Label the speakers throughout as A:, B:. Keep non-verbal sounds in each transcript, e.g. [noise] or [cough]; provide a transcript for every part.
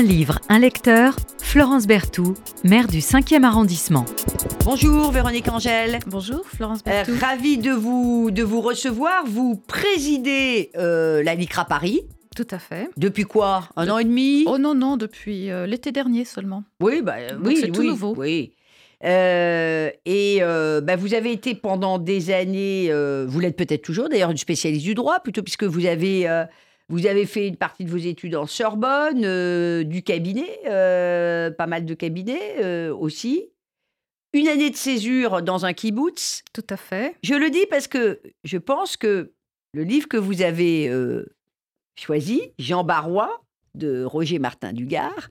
A: Un livre, un lecteur, Florence Berthoud, maire du 5e arrondissement.
B: Bonjour Véronique Angèle.
C: Bonjour Florence
B: Euh,
C: Berthoud.
B: ravie de vous, de vous recevoir. Vous présidez euh, la LICRA Paris.
C: Tout à fait.
B: Depuis quoi? Un an et demi?
C: Oh non, non, depuis euh, l'été dernier seulement.
B: Oui, bah, euh,
C: donc
B: oui,
C: c'est tout nouveau.
B: Oui. Euh, et euh, bah, vous avez été pendant des années, euh, vous l'êtes peut-être toujours d'ailleurs, une spécialiste du droit, plutôt puisque vous avez, euh, vous avez fait une partie de vos études en Sorbonne, euh, du cabinet, euh, pas mal de cabinets euh, aussi. Une année de césure dans un kibbutz.
C: Tout à fait.
B: Je le dis parce que je pense que le livre que vous avez choisi, Jean Barrois, de Roger Martin Dugard,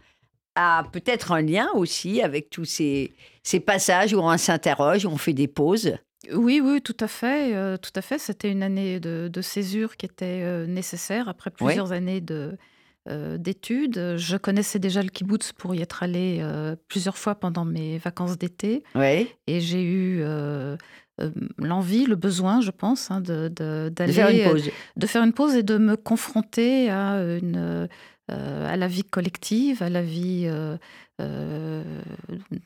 B: a peut-être un lien aussi avec tous ces, ces passages où on s'interroge, où on fait des pauses.
C: Oui, oui, tout à fait. euh, tout à fait. C'était une année de, de césure qui était euh, nécessaire après plusieurs années de, euh, d'études. Je connaissais déjà le kibbutz pour y être allée plusieurs fois pendant mes vacances d'été. Et j'ai eu l'envie, le besoin, je pense, hein, de, de-
B: De
C: d'aller
B: faire une pause.
C: de faire une pause et de me confronter à une à la vie collective, à la vie euh, euh,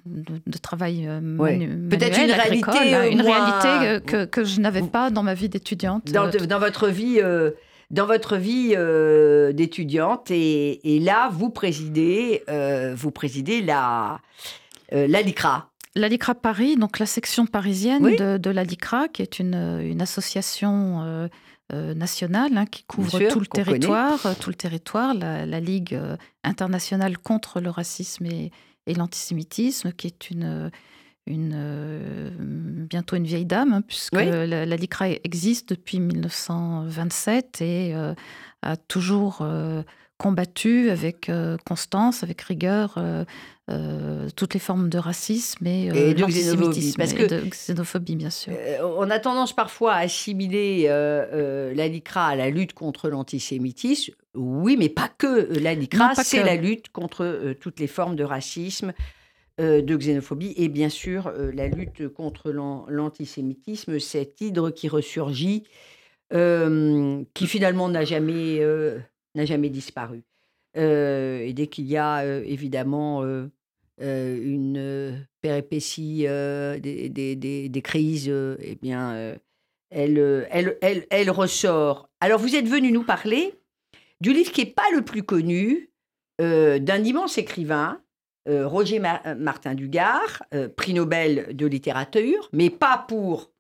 C: de, de travail euh,
B: Ouais. Peut-être une
C: agricole,
B: réalité, euh,
C: une
B: moins-
C: réalité euh, que, que je n'avais pas dans ma vie d'étudiante.
B: Dans,
C: Euh,
B: dans votre vie, euh, dans votre vie euh, d'étudiante. Et, et là, vous présidez, euh, vous présidez la, euh, la LICRA.
C: La LICRA Paris, donc la section parisienne
B: Oui.
C: de, de la LICRA, qui est une, une association euh, euh, nationale hein, qui couvre
B: sûr,
C: tout le
B: qu'on connaît.
C: territoire, euh, tout le territoire, la, la Ligue internationale contre le racisme et, et l'antisémitisme, qui est une, une euh, bientôt une vieille dame, hein, puisque
B: Oui.
C: la, la LICRA existe depuis 1927 et euh, a toujours euh, combattu avec constance, avec rigueur, euh, toutes les formes de racisme et, euh,
B: Et de xénophobie, parce
C: et
B: que-
C: de xénophobie, bien sûr.
B: Euh, on a tendance parfois à assimiler euh, la LICRA à la lutte contre l'antisémitisme. Oui, mais pas que la LICRA, c'est
C: que.
B: la lutte contre toutes les formes de racisme, de xénophobie et bien sûr la lutte contre l'an- l'antisémitisme, cette hydre qui ressurgit, qui finalement n'a jamais, n'a jamais disparu. Euh, et dès qu'il y a euh, évidemment euh, euh, une euh, péripétie euh, des, des- des- des crises, euh, eh bien, euh, elle, euh, elle, elle, elle ressort. Alors, vous êtes venu nous parler du livre qui n'est pas le plus connu, euh, d'un immense écrivain, euh, Roger Ma- Martin Dugard, euh, prix Nobel de littérature, mais pas pour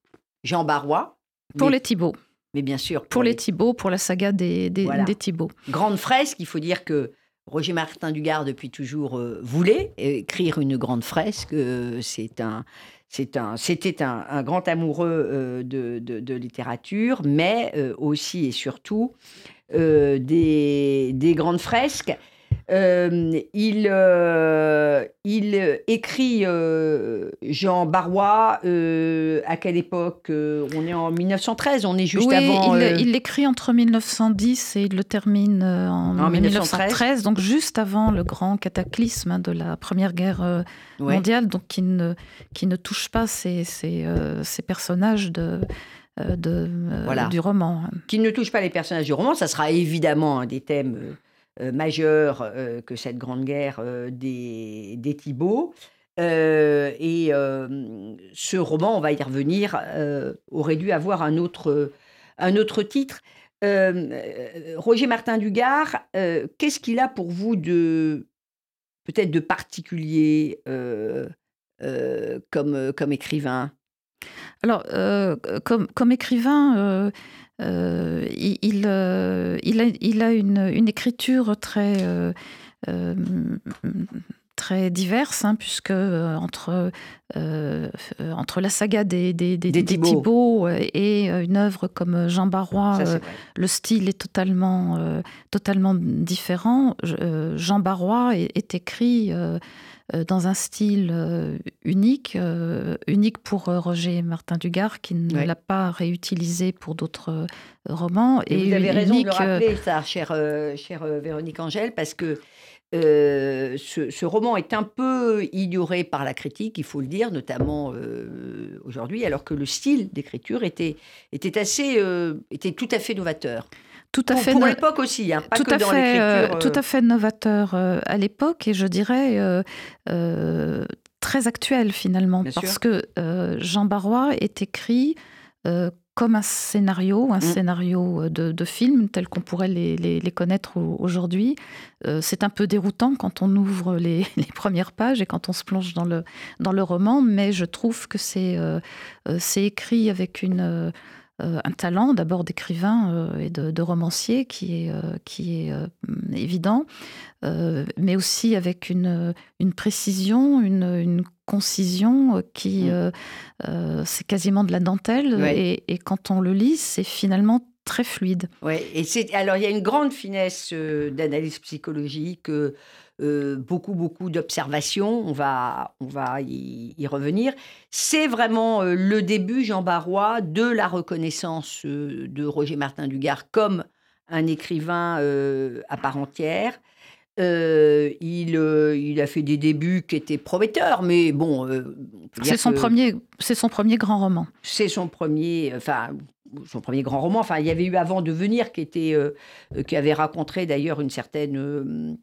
B: Jean Barrois,
C: Pour
B: mais,
C: les Thibauts,
B: mais bien sûr
C: pour les Thibauts, pour la saga des, des,
B: Voilà.
C: des Thibauts.
B: grande fresque. Il faut dire que Roger Martin Dugard, depuis toujours, euh, voulait écrire une grande fresque. Euh, c'est un, c'est un, c'était un, un grand amoureux euh, de, de- de littérature, mais aussi et surtout des, des grandes fresques. Euh, il, euh, il euh, écrit euh, Jean Barrois euh, à quelle époque On est en 1913, on est juste
C: oui,
B: avant.
C: il l'écrit entre 1910 et il le termine en,
B: En
C: 1913.
B: 1913,
C: donc juste avant le grand cataclysme hein, de la Première Guerre
B: ouais.
C: mondiale, donc qui ne, qui ne touche pas ces, ces, ces personnages de, de,
B: Voilà.
C: du roman.
B: qui ne touche pas les personnages du roman. Ça sera évidemment un des thèmes euh, majeurs euh, que cette grande guerre euh, des, des et ce roman, on va y revenir, aurait dû avoir un autre, un autre titre. Roger Martin Dugard, qu'est-ce qu'il a pour vous de peut-être de particulier comme, comme écrivain?
C: Alors, comme, comme écrivain, euh, il, il, euh, il a, il a une, une écriture très, euh, très diverse, hein, puisque entre, euh, entre la saga des, des, euh, et une œuvre comme Jean Barrois,
B: Ça,
C: le style est totalement, totalement différent. Je- Jean Barrois est, est écrit dans un style euh, unique, euh, unique pour euh, Roger Martin Dugard, qui ne
B: Ouais.
C: l'a pas réutilisé pour d'autres euh, romans.
B: Et vous avez raison de le
C: euh,
B: rappeler, ça, chère, euh, chère euh, Véronique Angèle, parce que euh, ce, ce roman est un peu ignoré par la critique, il faut le dire, notamment euh, aujourd'hui, alors que le style d'écriture était, était, assez, euh, était tout à fait novateur.
C: Tout à
B: pour,
C: fait
B: pour l'époque aussi, hein, pas
C: tout
B: que
C: à
B: dans
C: fait, euh, tout
B: euh,
C: à fait novateur euh, à l'époque et je dirais euh, très actuel finalement
B: Bien
C: parce
B: sûr.
C: que Jean Barrois est écrit comme un scénario, un
B: Mm.
C: scénario de, de film tel qu'on pourrait les, les- les connaître au- aujourd'hui. Euh, c'est un peu déroutant quand on ouvre [laughs] les, les premières pages et quand on se plonge dans le, dans le roman, mais je trouve que c'est euh, c'est écrit avec une, euh, un talent d'abord d'écrivain euh, et de, de romancier qui est, euh, qui est euh, évident, euh, mais aussi avec une, une précision, une, une concision euh, qui,
B: Mm.
C: euh, euh, c'est quasiment de la dentelle,
B: Ouais.
C: et, et quand on le lit, c'est finalement très fluide.
B: Ouais, et c'est alors il y a une grande finesse euh, d'analyse psychologique, euh, beaucoup beaucoup d'observations. On va on va y, y revenir. C'est vraiment euh, le début, Jean Barrois, de la reconnaissance euh, de Roger Martin Dugard comme un écrivain à part entière. Euh, il, euh, il a fait des débuts qui étaient prometteurs, mais bon, euh,
C: C'est son, premier, c'est son premier grand roman.
B: c'est son premier, enfin, son premier grand roman. Enfin, il y avait eu Avant de venir, qui était, qui avait rencontré d'ailleurs une certaine,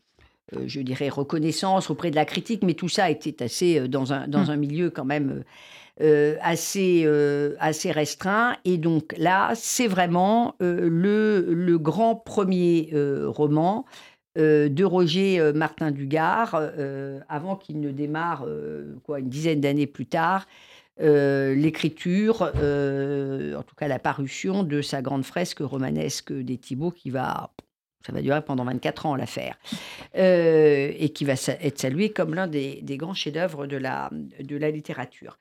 B: je dirais, reconnaissance auprès de la critique, mais tout ça était assez euh, dans un dans
C: Mm.
B: un milieu quand même euh, assez euh, assez restreint. Et donc là, c'est vraiment euh, le le grand premier euh, roman. euh, de Roger euh, Martin Dugard, euh, avant qu'il ne démarre, euh, quoi, une dizaine d'années plus tard, euh, l'écriture, euh, en tout cas la parution de sa grande fresque romanesque des Thibauts qui va, ça va durer pendant 24 ans l'affaire, euh, et qui va être salué comme l'un des, grands chefs-d'œuvre de la, de la littérature.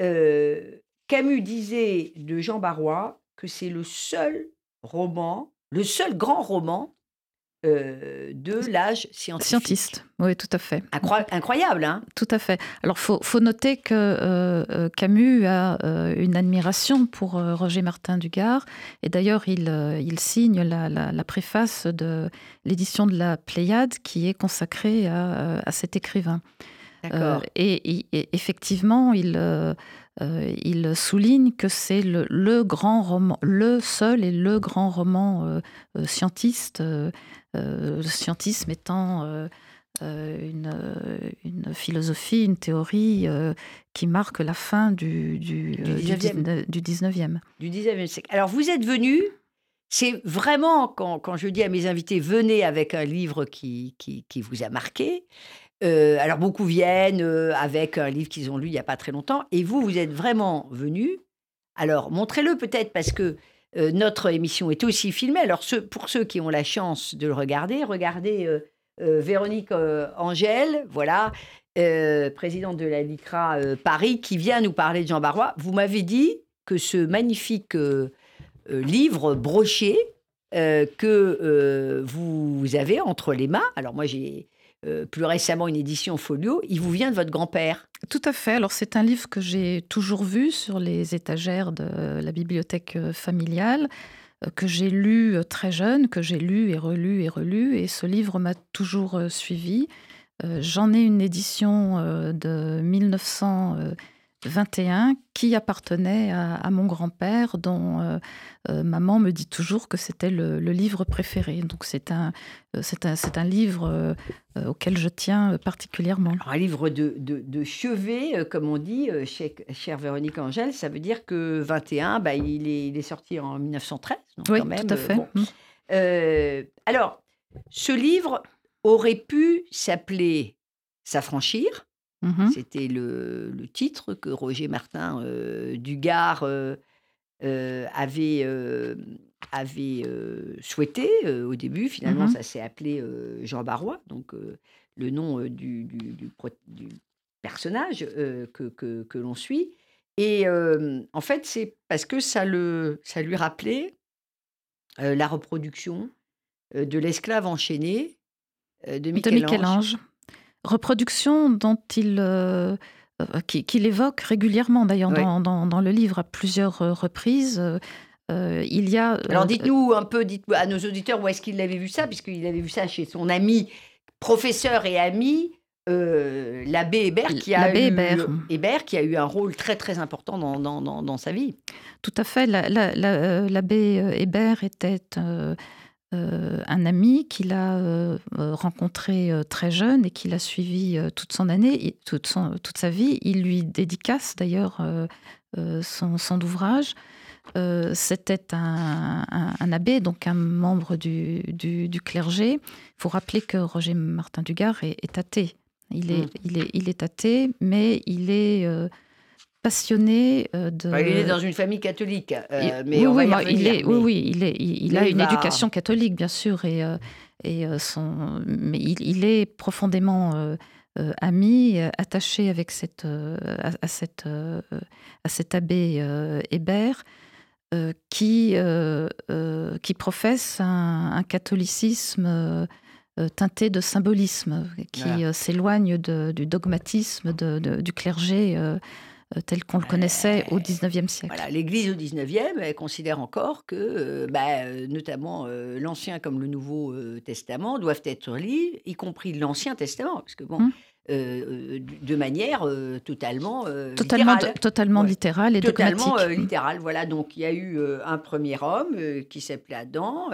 B: Euh, Camus disait de Jean Barrois que c'est le seul roman, le seul grand roman euh, de l'âge scientifique.
C: Scientiste, oui, tout à fait.
B: Incroy- incroyable, hein
C: Tout à fait. Alors, faut, faut noter que euh, euh, Camus a euh, une admiration pour Roger Martin Dugard. Et d'ailleurs, il, il signe la, la- la préface de l'édition de la Pléiade qui est consacrée à, à cet écrivain. Euh, et, effectivement, il, euh, euh, il souligne que c'est le, le grand roman, le seul et le grand roman euh, scientiste, le scientisme étant une, une philosophie, une théorie qui marque la fin du, du,
B: Du
C: euh, du
B: 19e.
C: 19 du 19e.
B: du 19e siècle. Alors, vous êtes venu, c'est vraiment, quand, quand je dis à mes invités, venez avec un livre qui, qui, qui vous a marqué. Euh, alors, beaucoup viennent euh, avec un livre qu'ils ont lu il n'y a pas très longtemps. Et vous, vous êtes vraiment venu. Alors, montrez-le peut-être parce que euh, notre émission est aussi filmée. Alors, pour ceux qui ont la chance de le regarder, regardez Véronique Angèle, voilà, présidente de la LICRA Paris, qui vient nous parler de Jean Barrois. Vous m'avez dit que ce magnifique livre broché que vous avez entre les mains, alors moi j'ai euh, plus récemment une édition folio, il vous vient de votre grand-père.
C: Tout à fait. Alors c'est un livre que j'ai toujours vu sur les étagères de la bibliothèque euh, familiale, euh, que j'ai lu très jeune, que j'ai lu et relu et relu, et ce livre m'a toujours suivi. J'en ai une édition de 1900. 21 qui appartenait à, mon grand-père, dont euh, euh, maman me dit toujours que c'était le, livre préféré. Donc c'est un, euh, un, un, livre auquel je tiens particulièrement.
B: Alors, un livre de, de, chevet, comme on dit, chère Véronique Angèle, ça veut dire que 21, bah, il, est, il est sorti en 1913. Donc
C: oui,
B: quand même,
C: tout à fait. Mm.
B: Alors, ce livre aurait pu s'appeler S'affranchir
C: Mhm.
B: C'était le, le titre que Roger Martin euh, Dugard euh, euh, avait, avait souhaité au début. Finalement,
C: Mhm.
B: ça s'est appelé Jean Barrois, donc le nom du, du- du pro- du personnage que, que- que l'on suit. Et en fait, c'est parce que ça, le, ça lui rappelait la reproduction de l'esclave enchaîné de
C: de
B: Michel-Ange.
C: Reproduction dont il, euh, euh, qui- qu'il évoque régulièrement, d'ailleurs, dans, dans- dans le livre à plusieurs euh, reprises. Euh, il y a.
B: Alors dites-nous un peu, dites à nos auditeurs où est-ce qu'il avait vu ça, puisqu'il avait vu ça chez son ami, professeur et ami, euh, l'abbé Hébert, qui a eu,
C: Hébert.
B: Hébert, qui a eu un rôle très très important dans, dans, dans, dans sa vie.
C: Tout à fait. la- la- la- L'abbé Hébert était euh, un ami qu'il a rencontré très jeune et qu'il a suivi toute son année, toute, toute sa vie. Il lui dédicace d'ailleurs son, son, ouvrage. C'était un, abbé, donc un membre du, du, clergé. Il faut rappeler que Roger Martin Dugard est, est athée. Il est, mmh. il, est, il est athée, mais il est passionné
B: euh, de. il est dans une famille catholique,
C: euh, mais oui, oui, il est, oui, oui, il est, il, a une éducation catholique bien sûr et euh, et son, mais il, est profondément ami, attaché avec cette à, cette à cet abbé Hébert. qui, qui professe un, catholicisme teinté de symbolisme, qui s'éloigne du dogmatisme de, du clergé euh, tel qu'on le connaissait au XIXe siècle.
B: Voilà, L'Église au XIXe, elle considère encore que, euh, bah, euh, notamment l'Ancien comme le Nouveau Testament, doivent être lus, y compris l'Ancien Testament, parce que bon. Hum. de manière totalement
C: totalement
B: littérale.
C: totalement littérale et
B: totalement
C: dogmatique.
B: littérale voilà donc il y a eu un premier homme qui s'appelait Adam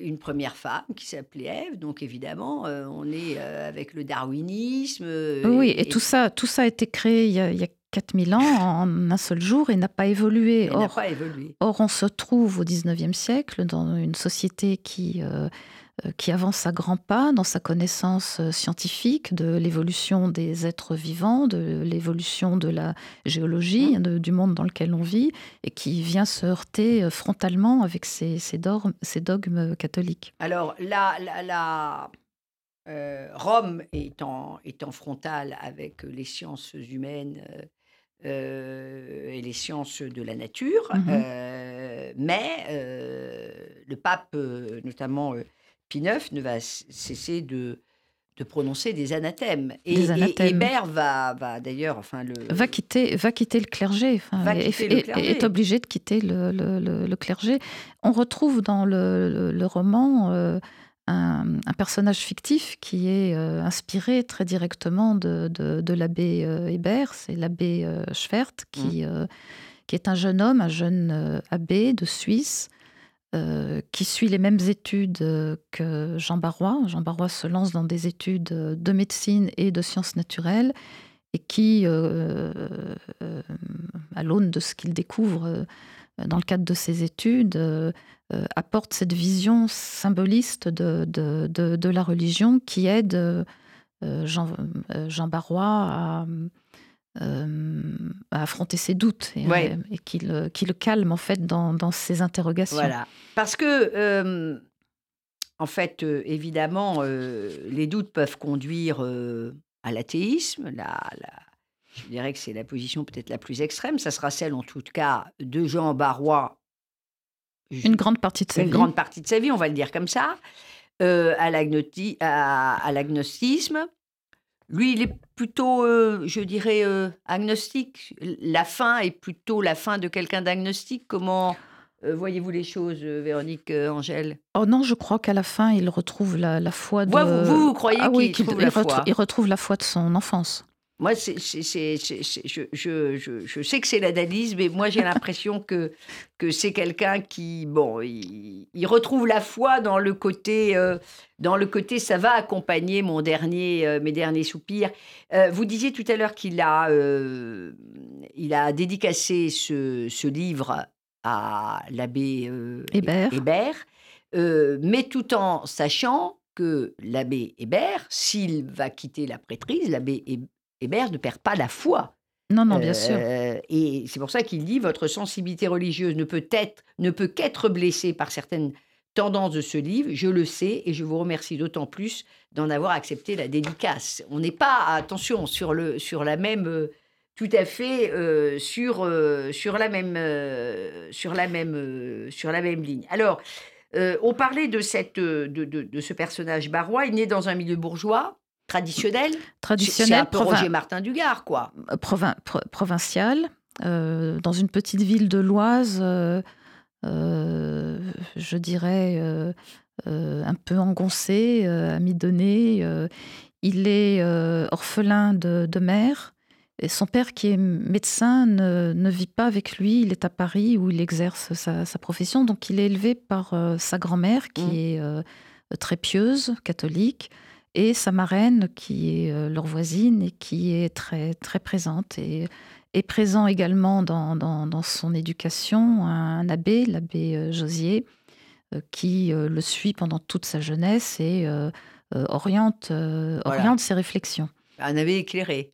B: une première femme qui s'appelait Ève. Donc évidemment, on est avec le darwinisme.
C: oui, et, tout ça, tout ça a été créé il y a, il y a 4000 ans en un seul jour et n'a pas évolué.
B: Or, pas évolué.
C: or, on se trouve au 19e siècle dans une société qui, euh, qui avance à grands pas dans sa connaissance euh, scientifique de l'évolution des êtres vivants, de l'évolution de la géologie, mmh. du monde dans lequel on vit, et qui vient se heurter euh, frontalement avec ces, dogmes, catholiques.
B: Alors, la, la, Rome est en, est en frontale avec les sciences humaines. Et les sciences de la nature, mmh mais le pape, notamment Pineuf ne va cesser de, de prononcer des anathèmes. Et, Hébert va, va d'ailleurs, enfin le
C: va quitter, va quitter le clergé, enfin, et, est obligé de quitter le, le, clergé. On retrouve dans le, roman euh, un, personnage fictif qui est euh, inspiré très directement de, de, l'abbé euh, Hébert, c'est l'abbé Schwert, qui, mmh. qui est un jeune homme, un jeune abbé de Suisse euh, qui suit les mêmes études euh, que Jean Barrois. Jean Barrois se lance dans des études de médecine et de sciences naturelles et qui, euh, à l'aune de ce qu'il découvre dans le cadre de ses études, apporte cette vision symboliste de, de, de, la religion qui aide Jean, Jean Barrois à euh, à affronter ses doutes et, euh, et qui, le, qui, le, calme en fait dans, dans ses interrogations.
B: Voilà, parce que euh, en fait, évidemment, les doutes peuvent conduire à l'athéisme. La, je dirais que c'est la position peut-être la plus extrême. Ça sera celle, en tout cas, de Jean Barrois.
C: Une grande partie de sa
B: vie. Une grande partie de sa vie, on va le dire comme ça. à l'agnostisme. Lui, il est plutôt, euh, je dirais, euh, agnostique. La fin est plutôt la fin de quelqu'un d'agnostique. Comment euh, voyez-vous les choses, Véronique Angèle?
C: Oh non, je crois qu'à la fin, il retrouve la, foi de...
B: vous, vous, croyez ah qu'il retrouve la foi?
C: Il retrouve la foi de son enfance.
B: Moi, c'est, je, je, je, je, sais que c'est l'analyse, mais moi, j'ai l'impression que, que c'est quelqu'un qui, bon, il, retrouve la foi dans le côté, euh, dans le côté, ça va accompagner mon dernier, euh, mes derniers soupirs. Euh, vous disiez tout à l'heure qu'il a, il a dédicacé ce, ce livre à l'abbé
C: Hébert,
B: Hébert mais tout en sachant que l'abbé Hébert, s'il va quitter la prêtrise, l'abbé Hébert ne perd pas la foi.
C: Non, non, bien sûr.
B: Euh, et c'est pour ça qu'il dit votre sensibilité religieuse ne peut être, ne peut qu'être blessée par certaines tendances de ce livre. Je le sais et je vous remercie d'autant plus d'en avoir accepté la dédicace. On n'est pas, attention, sur le, sur la même, euh, tout à fait euh, sur, sur la même, sur la même, sur la même ligne. Alors, on parlait de cette, de, de, de ce personnage barois. Il naît dans un milieu bourgeois traditionnel.
C: Traditionnel.
B: C'est un peu Roger Martin Dugard, quoi.
C: Euh, provincial, euh, dans une petite ville de l'Oise, euh, je dirais un peu engoncé, amidonné. il est orphelin de, mère et son père, qui est médecin, ne, vit pas avec lui. Il est à Paris où il exerce sa, profession. Donc, il est élevé par sa grand-mère, qui mmh. est très pieuse, catholique, et sa marraine, qui est leur voisine et qui est très, très présente. Et est présent également dans, dans, son éducation un, abbé, l'abbé Josier, qui le suit pendant toute sa jeunesse et oriente, oriente ses réflexions.
B: Un abbé éclairé.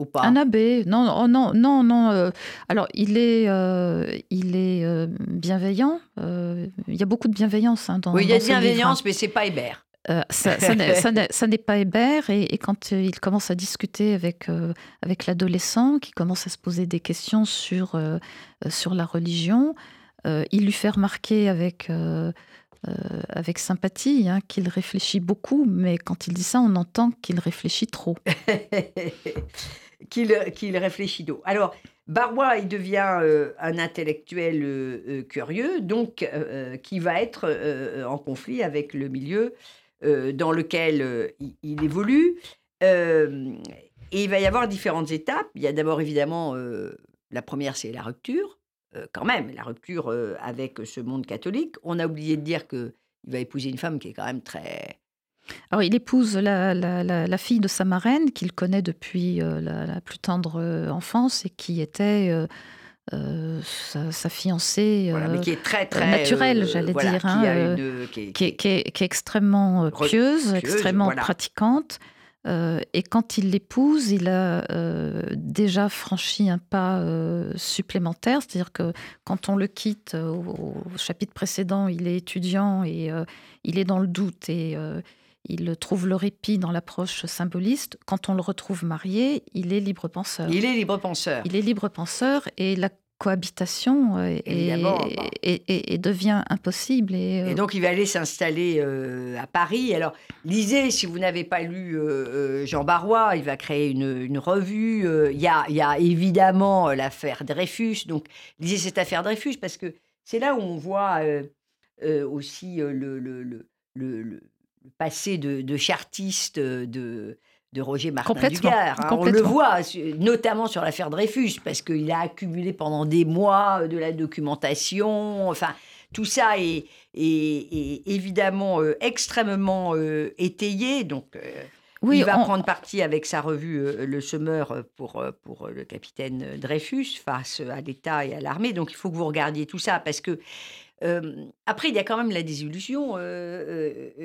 B: Ou pas?
C: Un abbé, non, oh, non, non, non. Euh, alors, il est, euh, il est euh, bienveillant. il y a beaucoup de bienveillance hein, dans.
B: Oui, il y a de
C: hein.
B: bienveillance, mais c'est pas Hébert.
C: Ça, ça n'est pas Hébert. Et, quand il commence à discuter avec, avec l'adolescent, qui commence à se poser des questions sur, la religion, il lui fait remarquer avec euh, sympathie, hein, qu'il réfléchit beaucoup, mais quand il dit ça, on entend qu'il réfléchit trop. [laughs]
B: qu'il réfléchit trop. Alors, Barrois, il devient euh, un intellectuel euh, curieux, donc qui va être en conflit avec le milieu dans lequel il, évolue. et il va y avoir différentes étapes. Il y a d'abord évidemment, la première, c'est la rupture quand même, la rupture avec ce monde catholique. On a oublié de dire qu'il va épouser une femme qui est quand même très...
C: Alors, il épouse la, fille de sa marraine, qu'il connaît depuis la, plus tendre enfance et qui était sa, fiancée
B: qui est très, très
C: naturelle, j'allais dire, qui, est, extrêmement pieuse, extrêmement pratiquante. Euh, et quand il l'épouse, il a euh, déjà franchi un pas euh, supplémentaire, c'est-à-dire que quand on le quitte au, chapitre précédent, il est étudiant et il est dans le doute et il trouve le répit dans l'approche symboliste. Quand on le retrouve marié, il est libre penseur.
B: Il est libre penseur.
C: Il est libre penseur et la cohabitation euh, et, devient impossible.
B: Et, donc il va aller s'installer euh, à Paris. Alors lisez, si vous n'avez pas lu euh, Jean Barrois, il va créer une, revue. Il y, a, y, a, évidemment l'affaire Dreyfus. Donc lisez cette affaire Dreyfus parce que c'est là où on voit aussi le, le, le, passé de, de chartiste de de Roger Martin Dugard. Hein. On le voit, notamment sur l'affaire Dreyfus, parce qu'il a accumulé pendant des mois euh, de la documentation. Enfin, tout ça est, évidemment euh, extrêmement euh, étayé. Donc, oui, il va prendre parti avec sa revue Le Semeur pour, pour le capitaine Dreyfus face à l'État et à l'armée. Donc, il faut que vous regardiez tout ça, parce que après, il y a quand même la désillusion,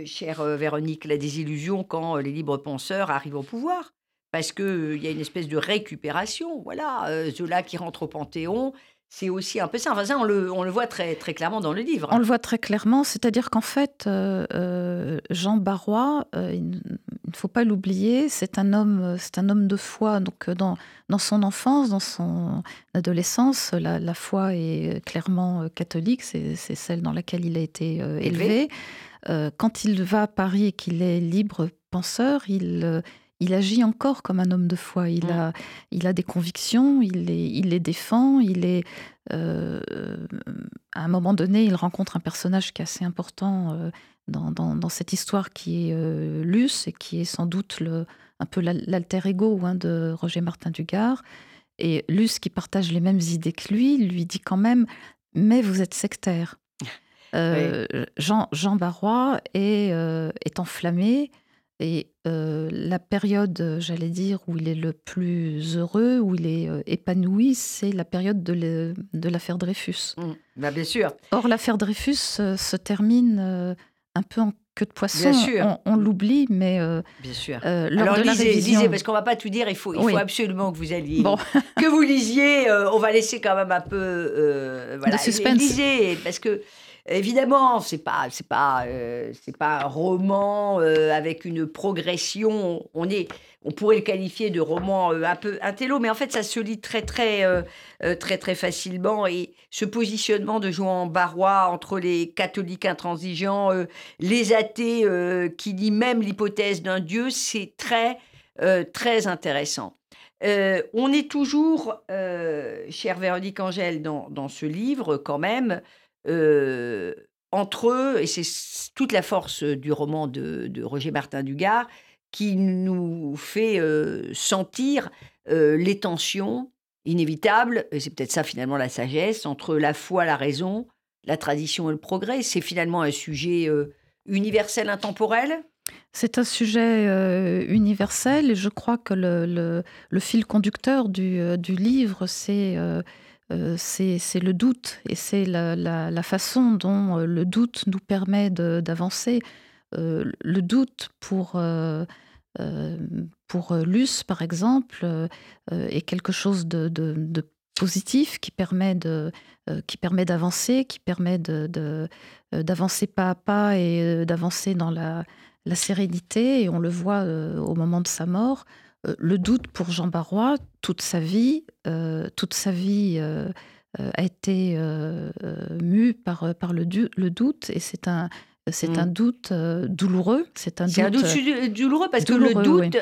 B: chère Véronique, la désillusion quand les libres penseurs arrivent au pouvoir. Parce qu'il y a une espèce de récupération. Voilà, Zola qui rentre au Panthéon, c'est aussi un peu ça. Enfin, ça, on le, on le voit très, très clairement dans le livre.
C: On le voit très clairement, c'est-à-dire qu'en fait, Jean Barrois, il ne faut pas l'oublier, c'est un homme, c'est un homme de foi. Donc, dans, dans son enfance, dans son adolescence, la, foi est clairement catholique, c'est celle dans laquelle il a été élevé. quand il va à Paris et qu'il est libre penseur, il il agit encore comme un homme de foi. Il, a, il a des convictions, il les, il les défend, il est... Euh, à un moment donné, il rencontre un personnage qui est assez important euh, dans, dans, cette histoire qui est euh, Luce et qui est sans doute le, un peu l'alter ego hein, de Roger Martin Dugard. Et Luce, qui partage les mêmes idées que lui, lui dit quand même Mais vous êtes sectaire. [laughs] Jean, Jean Barrois est, est enflammé et la période, j'allais dire, où il est le plus heureux, où il est épanoui, c'est la période de l'affaire Dreyfus.
B: Mmh. Bah, bien sûr.
C: Or, l'affaire Dreyfus se termine un peu en queue de poisson. Bien sûr. On, l'oublie, mais
B: bien sûr. Alors lisez, lisez, parce qu'on va pas tout dire. Il faut, il faut absolument que vous alliez, [laughs] que vous lisiez. on va laisser quand même un peu voilà, de suspense. Lisez, parce que Évidemment, c'est pas c'est pas euh, pas un roman euh, avec une progression. On est on pourrait le qualifier de roman euh, un peu intello, mais en fait ça se lit très très très très facilement et ce positionnement de Jean Barrois entre les catholiques intransigeants, les athées qui dit même l'hypothèse d'un dieu, c'est très très intéressant. on est toujours, chère Véronique Angèle, dans, ce livre quand même, entre eux, et c'est toute la force du roman de, Roger Martin Dugard, qui nous fait sentir les tensions inévitables, et c'est peut-être ça finalement la sagesse, entre la foi, la raison, la tradition et le progrès. C'est finalement un sujet universel, intemporel?
C: C'est un sujet universel et je crois que le, fil conducteur du, livre, c'est le doute et c'est la, façon dont le doute nous permet d'avancer. le doute pour, pour Luce, par exemple, est quelque chose de, positif qui permet de qui permet d'avancer, qui permet d'avancer pas à pas et d'avancer dans la la sérénité, et on le voit euh, au moment de sa mort, euh, le doute pour Jean Barrois, toute sa vie, euh, toute sa vie a été mue par, par le, le doute, et c'est un, c'est un mm. doute douloureux.
B: C'est un, doute, douloureux parce que le doute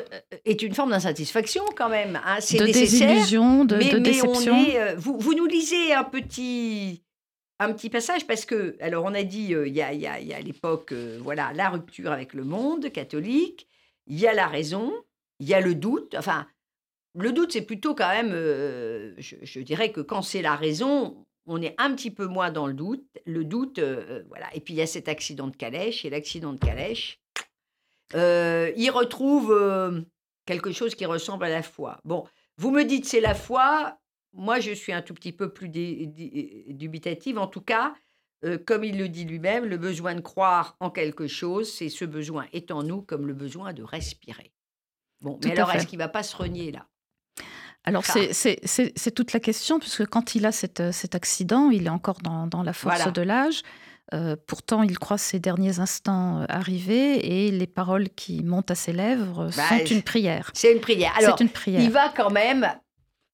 B: est une forme d'insatisfaction quand même. Hein. C'est
C: de désillusion, de, de déception.
B: vous, vous, nous lisez un petit un petit passage parce que, alors on a dit, euh, il y, a, y, a, y, a, à l'époque, euh, voilà, la rupture avec le monde catholique, il y a la raison, il y a le doute. Enfin, le doute, c'est plutôt quand même, euh, je, dirais que quand c'est la raison, on est un petit peu moins dans le doute. Le doute, voilà. Et puis il y a cet accident de calèche, et l'accident de calèche, il retrouve quelque chose qui ressemble à la foi. Bon, vous me dites c'est la foi, moi, je suis un tout petit peu plus dubitative. En tout cas, euh, comme il le dit lui-même, le besoin de croire en quelque chose, c'est ce besoin est en nous comme le besoin de respirer. Bon, mais alors est-ce qu'il ne va pas se renier là?
C: Alors, c'est toute la question, puisque quand il a cet, cet accident, il est encore dans, la force de l'âge. Euh, pourtant, il croit ses derniers instants euh, arriver et les paroles qui montent à ses lèvres bah, sont une prière.
B: C'est une prière. Alors, une prière. il va quand même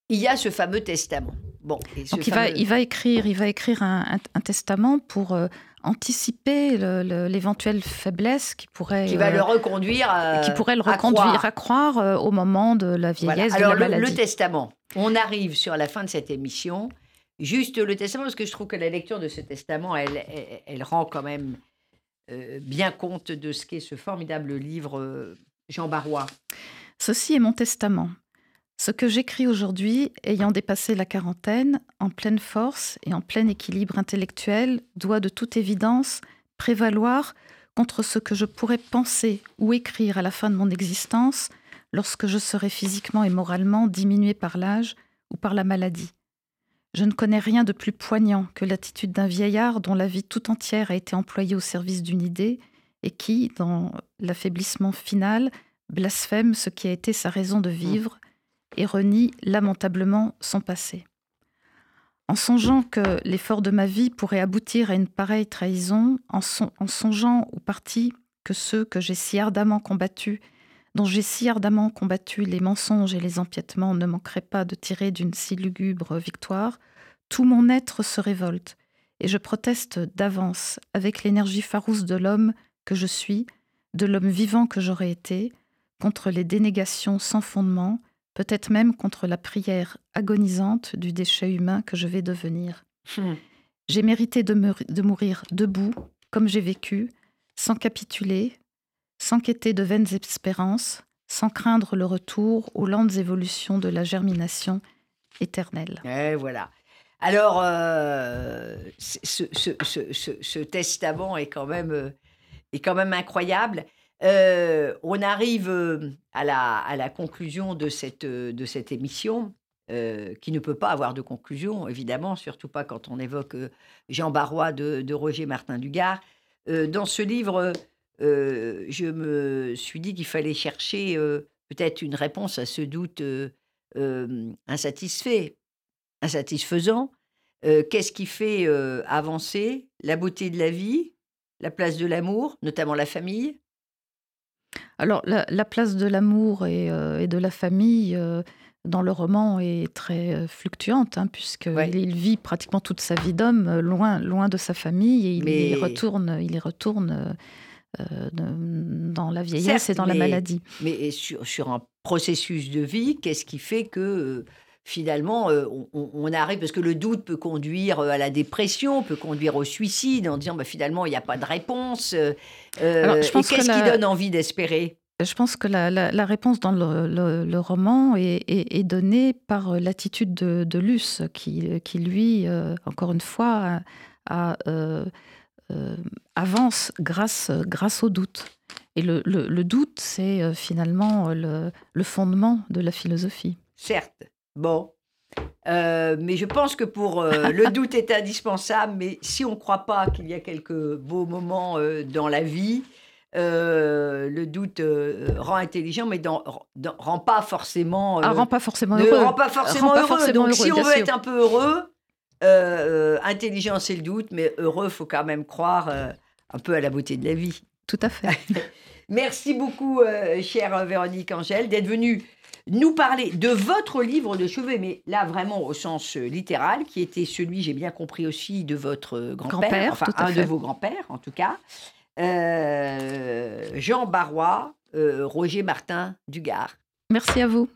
B: il y a ce fameux testament.
C: Bon, Donc il, va, il va écrire, il va écrire un, testament pour euh, anticiper l'éventuelle faiblesse qui pourrait
B: qui va le euh, reconduire
C: qui pourrait le reconduire à croire, euh, au moment de la vieillesse de la
B: le, maladie. le testament. On arrive sur la fin de cette émission. Juste le testament parce que je trouve que la lecture de ce testament, elle, elle, rend quand même bien compte de ce qu'est ce formidable livre Jean Barrois.
C: Ceci est mon testament. Ce que j'écris aujourd'hui, ayant dépassé la quarantaine, en pleine force et en plein équilibre intellectuel, doit de toute évidence prévaloir contre ce que je pourrais penser ou écrire à la fin de mon existence lorsque je serai physiquement et moralement diminué par l'âge ou par la maladie. Je ne connais rien de plus poignant que l'attitude d'un vieillard dont la vie tout entière a été employée au service d'une idée et qui, dans l'affaiblissement final, blasphème ce qui a été sa raison de vivre et renie lamentablement son passé. En songeant que l'effort de ma vie pourrait aboutir à une pareille trahison, en, songeant aux partis que ceux que j'ai si ardemment combattus, dont j'ai si ardemment combattu les mensonges et les empiètements ne manqueraient pas de tirer d'une si lugubre victoire, tout mon être se révolte, et je proteste d'avance avec l'énergie farouche de l'homme que je suis, de l'homme vivant que j'aurais été, contre les dénégations sans fondement, peut-être même contre la prière agonisante du déchet humain que je vais devenir. Hmm. J'ai mérité de, de, mourir debout, comme j'ai vécu, sans capituler, sans quêter de vaines espérances, sans craindre le retour aux lentes évolutions de la germination éternelle.
B: Et voilà. Alors, euh, ce, ce, ce, ce, testament est quand même, euh, est quand même incroyable. Euh, on arrive euh, à la, conclusion de cette, euh, émission, qui ne peut pas avoir de conclusion, évidemment, surtout pas quand on évoque Jean Barrois de, Roger Martin Dugard. dans ce livre, je me suis dit qu'il fallait chercher peut-être une réponse à ce doute insatisfait, insatisfaisant. Qu'est-ce qui fait avancer la beauté de la vie, la place de l'amour, notamment la famille?
C: Alors, la, place de l'amour et, euh, de la famille euh, dans le roman est très euh, fluctuante, hein, puisqu'il vit pratiquement toute sa vie d'homme loin, loin de sa famille et il y retourne, il y retourne dans la vieillesse et dans la maladie.
B: Mais sur, sur un processus de vie, qu'est-ce qui fait que finalement, euh, on, arrive, parce que le doute peut conduire euh, à la dépression, peut conduire au suicide, en disant bah, finalement, il n'y a pas de réponse. Euh, et qu'est-ce qui donne envie d'espérer?
C: Je pense que la, réponse dans le, roman est, donnée par euh, l'attitude de, Luce, qui, qui lui, euh, encore une fois, euh, avance grâce, grâce au doute. Et le, doute, c'est finalement le, fondement de la philosophie.
B: Certes. Bon. mais je pense que pour le [laughs] doute est indispensable, mais si on ne croit pas qu'il y a quelques beaux moments dans la vie, euh, le doute euh, rend intelligent, mais dans, rend pas forcément.
C: Ah, rend pas forcément heureux.
B: Rend pas forcément heureux. Donc, si on veut être un peu heureux, euh, intelligent c'est le doute, mais heureux, faut quand même croire un peu à la beauté de la vie.
C: Tout à fait. [laughs]
B: Merci beaucoup, chère Véronique Angèle, d'être venue nous parler de votre livre de chevet, mais là vraiment au sens littéral, qui était celui, j'ai bien compris aussi, de votre grand-père, enfin un de vos grands-pères en tout cas. Euh, Jean Barrois, euh, Roger Martin Dugard.
C: Merci à vous.